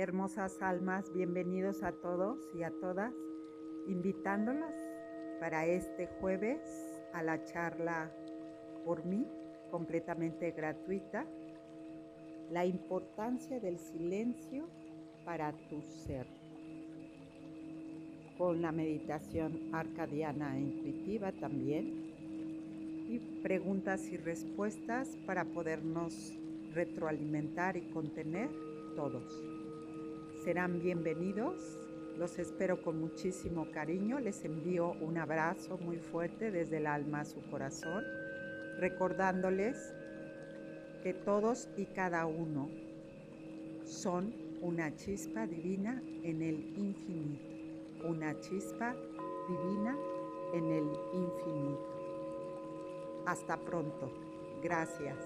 Hermosas almas, bienvenidos a todos y a todas, invitándolas para este jueves a la charla por mí, completamente gratuita, la importancia del silencio para tu ser, con la meditación arcadiana e intuitiva también, y preguntas y respuestas para podernos retroalimentar y contener todos serán bienvenidos. Los espero con muchísimo cariño. Les envío un abrazo muy fuerte desde el alma a su corazón, recordándoles que todos y cada uno son una chispa divina en el infinito. Una chispa divina en el infinito. Hasta pronto. Gracias.